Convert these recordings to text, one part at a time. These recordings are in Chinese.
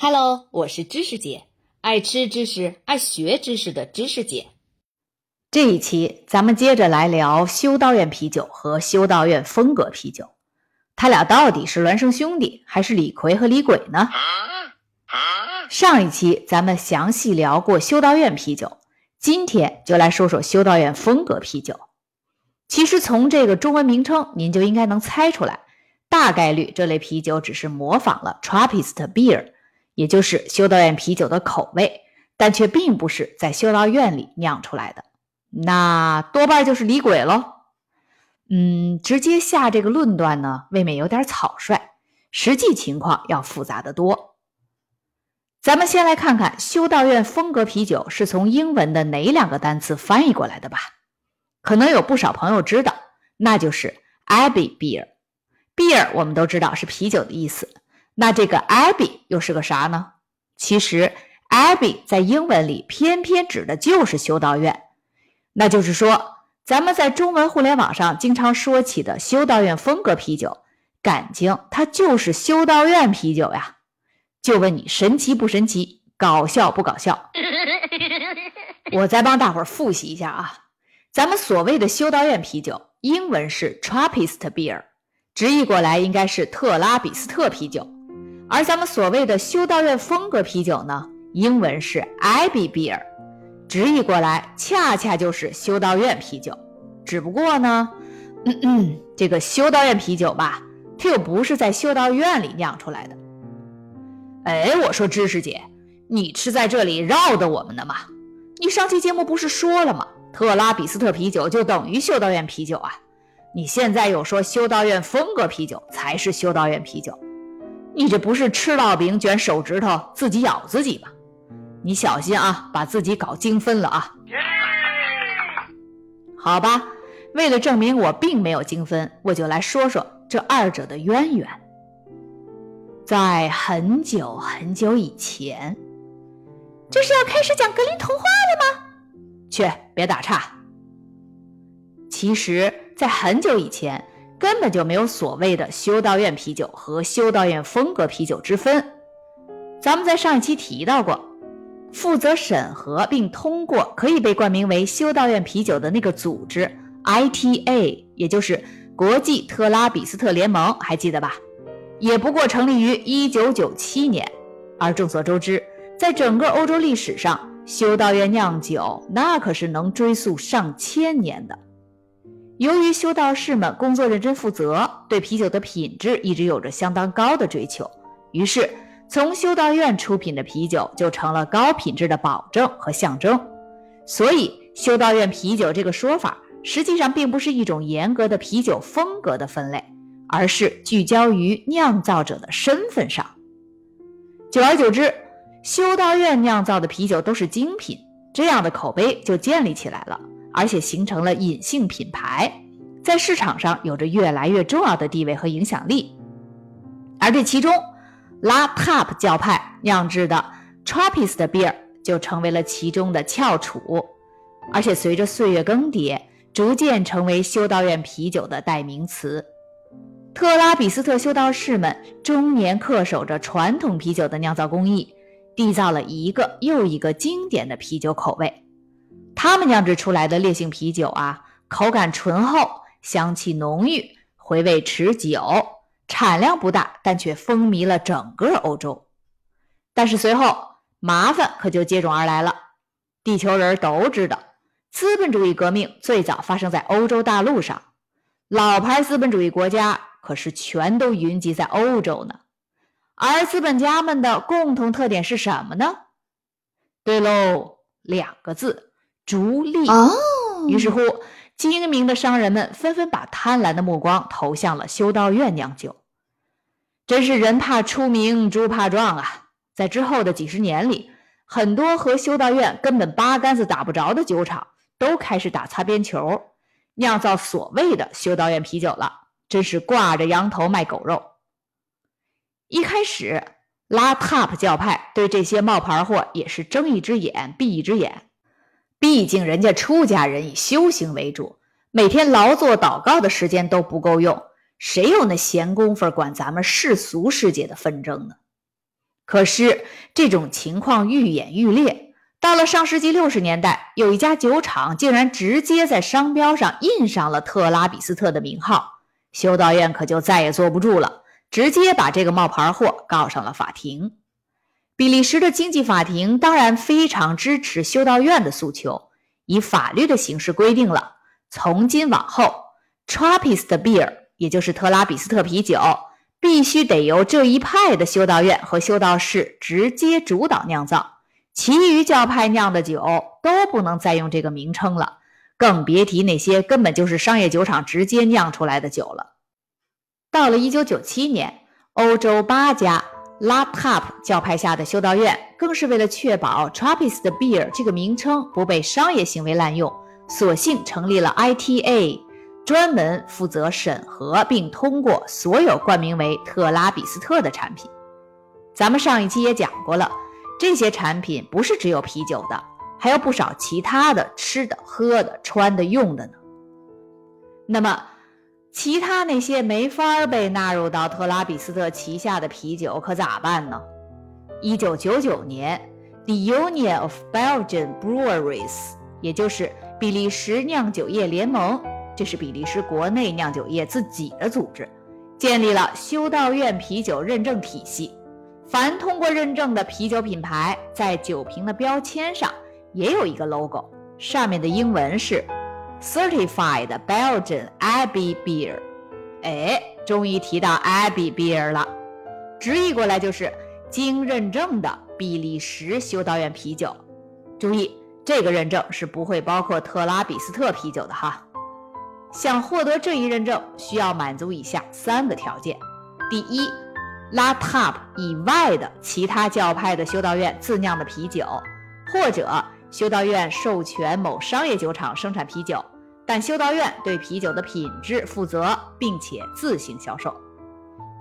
Hello，我是知识姐，爱吃知识、爱学知识的知识姐。这一期咱们接着来聊修道院啤酒和修道院风格啤酒，他俩到底是孪生兄弟还是李逵和李鬼呢？上一期咱们详细聊过修道院啤酒，今天就来说说修道院风格啤酒。其实从这个中文名称，您就应该能猜出来，大概率这类啤酒只是模仿了 Trappist beer，也就是修道院啤酒的口味，但却并不是在修道院里酿出来的。那多半就是李鬼喽。嗯，直接下这个论断呢，未免有点草率，实际情况要复杂的多。咱们先来看看修道院风格啤酒是从英文的哪两个单词翻译过来的吧。可能有不少朋友知道，那就是 Abbey beer。beer 我们都知道是啤酒的意思，那这个 Abbey 又是个啥呢？其实 Abbey 在英文里偏偏指的就是修道院。那就是说，咱们在中文互联网上经常说起的修道院风格啤酒，感情它就是修道院啤酒呀？就问你神奇不神奇，搞笑不搞笑？我再帮大伙儿复习一下啊，咱们所谓的修道院啤酒，英文是 Trappist beer，直译过来应该是特拉比斯特啤酒，而咱们所谓的修道院风格啤酒呢，英文是 Abbey beer。直译过来，恰恰就是修道院啤酒。只不过呢，嗯嗯，这个修道院啤酒吧，它又不是在修道院里酿出来的。哎，我说知识姐，你是在这里绕的我们呢吗？你上期节目不是说了吗？特拉比斯特啤酒就等于修道院啤酒啊！你现在又说修道院风格啤酒才是修道院啤酒，你这不是吃烙饼卷手指头自己咬自己吗？你小心啊，把自己搞精分了啊！好吧，为了证明我并没有精分，我就来说说这二者的渊源。在很久很久以前，这是要开始讲格林童话了吗？去，别打岔。其实，在很久以前，根本就没有所谓的修道院啤酒和修道院风格啤酒之分。咱们在上一期提到过。负责审核并通过可以被冠名为修道院啤酒的那个组织，ITA，也就是国际特拉比斯特联盟，还记得吧？也不过成立于1997年。而众所周知，在整个欧洲历史上，修道院酿酒那可是能追溯上千年的。由于修道士们工作认真负责，对啤酒的品质一直有着相当高的追求，于是。从修道院出品的啤酒就成了高品质的保证和象征，所以修道院啤酒这个说法实际上并不是一种严格的啤酒风格的分类，而是聚焦于酿造者的身份上。久而久之，修道院酿造的啤酒都是精品，这样的口碑就建立起来了，而且形成了隐性品牌，在市场上有着越来越重要的地位和影响力，而这其中。拉 Tap 教派酿制的 Trappist beer 就成为了其中的翘楚，而且随着岁月更迭，逐渐成为修道院啤酒的代名词。特拉比斯特修道士们终年恪守着传统啤酒的酿造工艺，缔造了一个又一个经典的啤酒口味。他们酿制出来的烈性啤酒啊，口感醇厚，香气浓郁，回味持久。产量不大，但却风靡了整个欧洲。但是随后麻烦可就接踵而来了。地球人都知道，资本主义革命最早发生在欧洲大陆上，老牌资本主义国家可是全都云集在欧洲呢。而资本家们的共同特点是什么呢？对喽，两个字：逐利。于是乎。精明的商人们纷纷把贪婪的目光投向了修道院酿酒，真是人怕出名，猪怕壮啊！在之后的几十年里，很多和修道院根本八竿子打不着的酒厂都开始打擦边球，酿造所谓的修道院啤酒了，真是挂着羊头卖狗肉。一开始，拉 Top 教派对这些冒牌货也是睁一只眼闭一只眼。毕竟人家出家人以修行为主，每天劳作祷告的时间都不够用，谁有那闲工夫管咱们世俗世界的纷争呢？可是这种情况愈演愈烈，到了上世纪六十年代，有一家酒厂竟然直接在商标上印上了特拉比斯特的名号，修道院可就再也坐不住了，直接把这个冒牌货告上了法庭。比利时的经济法庭当然非常支持修道院的诉求，以法律的形式规定了，从今往后，Trappist beer，也就是特拉比斯特啤酒。必须得由这一派的修道院和修道士直接主导酿造，其余教派酿的酒都不能再用这个名称了，更别提那些根本就是商业酒厂直接酿出来的酒了。到了1997年，欧洲八家 La Pape 教派下的修道院，更是为了确保 Trappist Beer 这个名称不被商业行为滥用，索性成立了 ITA。专门负责审核并通过所有冠名为特拉比斯特的产品。咱们上一期也讲过了，这些产品不是只有啤酒的，还有不少其他的吃的、喝的、穿的、用的呢。那么，其他那些没法被纳入到特拉比斯特旗下的啤酒可咋办呢？一九九九年，The Union of Belgian Breweries，也就是比利时酿酒业联盟。这是比利时国内酿酒业自己的组织，建立了修道院啤酒认证体系。凡通过认证的啤酒品牌，在酒瓶的标签上也有一个 logo，上面的英文是 Certified Belgian Abbey Beer。哎，终于提到 Abbey Beer 了，直译过来就是经认证的比利时修道院啤酒。注意，这个认证是不会包括特拉比斯特啤酒的哈。想获得这一认证，需要满足以下三个条件：第一，La Top 以外的其他教派的修道院自酿的啤酒，或者修道院授权某商业酒厂生产啤酒，但修道院对啤酒的品质负责，并且自行销售；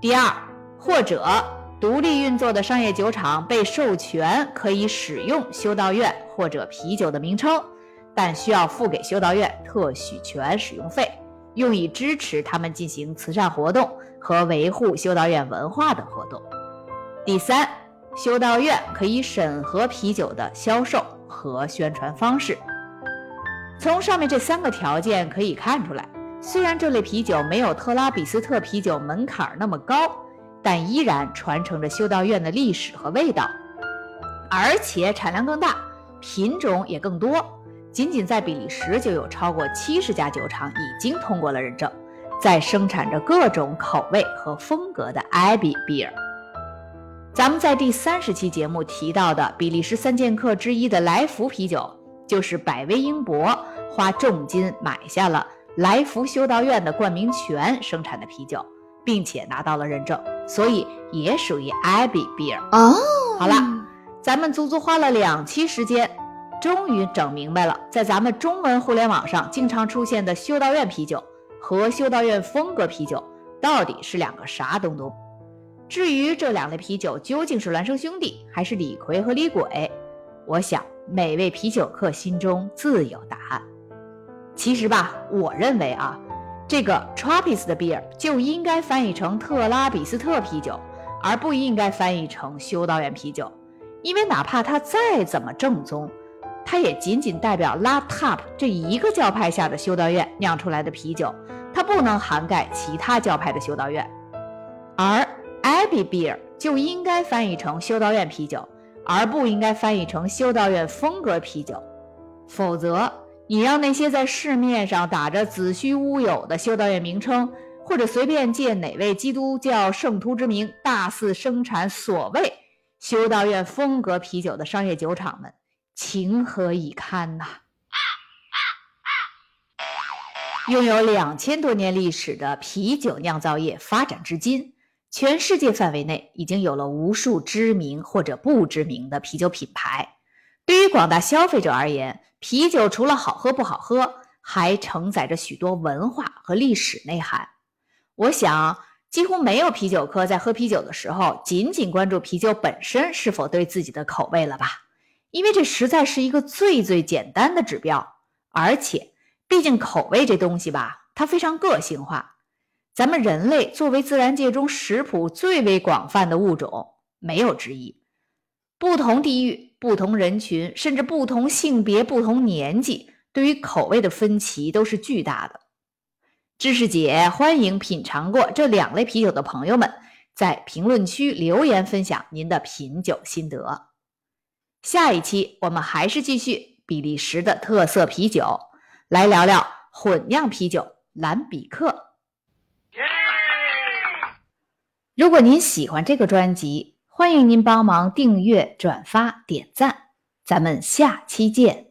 第二，或者独立运作的商业酒厂被授权可以使用修道院或者啤酒的名称。但需要付给修道院特许权使用费，用以支持他们进行慈善活动和维护修道院文化的活动。第三，修道院可以审核啤酒的销售和宣传方式。从上面这三个条件可以看出来，虽然这类啤酒没有特拉比斯特啤酒门槛那么高，但依然传承着修道院的历史和味道，而且产量更大，品种也更多。仅仅在比利时就有超过七十家酒厂已经通过了认证，在生产着各种口味和风格的 Abbey Beer。咱们在第三十期节目提到的比利时三剑客之一的来福啤酒，就是百威英博花重金买下了来福修道院的冠名权生产的啤酒，并且拿到了认证，所以也属于 Abbey Beer。哦，好了，咱们足足花了两期时间。终于整明白了，在咱们中文互联网上经常出现的修道院啤酒和修道院风格啤酒到底是两个啥东东。至于这两类啤酒究竟是孪生兄弟还是李逵和李鬼，我想每位啤酒客心中自有答案。其实吧，我认为啊，这个 Trappist 的 beer 就应该翻译成特拉比斯特啤酒，而不应该翻译成修道院啤酒，因为哪怕它再怎么正宗。它也仅仅代表拉 Top 这一个教派下的修道院酿出来的啤酒，它不能涵盖其他教派的修道院。而 Abbey Beer 就应该翻译成修道院啤酒，而不应该翻译成修道院风格啤酒。否则，你让那些在市面上打着子虚乌有的修道院名称，或者随便借哪位基督教圣徒之名大肆生产所谓修道院风格啤酒的商业酒厂们。情何以堪呐！拥有两千多年历史的啤酒酿造业发展至今，全世界范围内已经有了无数知名或者不知名的啤酒品牌。对于广大消费者而言，啤酒除了好喝不好喝，还承载着许多文化和历史内涵。我想，几乎没有啤酒客在喝啤酒的时候，仅仅关注啤酒本身是否对自己的口味了吧？因为这实在是一个最最简单的指标，而且，毕竟口味这东西吧，它非常个性化。咱们人类作为自然界中食谱最为广泛的物种，没有之一。不同地域、不同人群，甚至不同性别、不同年纪，对于口味的分歧都是巨大的。知识姐欢迎品尝过这两类啤酒的朋友们在评论区留言分享您的品酒心得。下一期我们还是继续比利时的特色啤酒，来聊聊混酿啤酒蓝比克。如果您喜欢这个专辑，欢迎您帮忙订阅、转发、点赞。咱们下期见。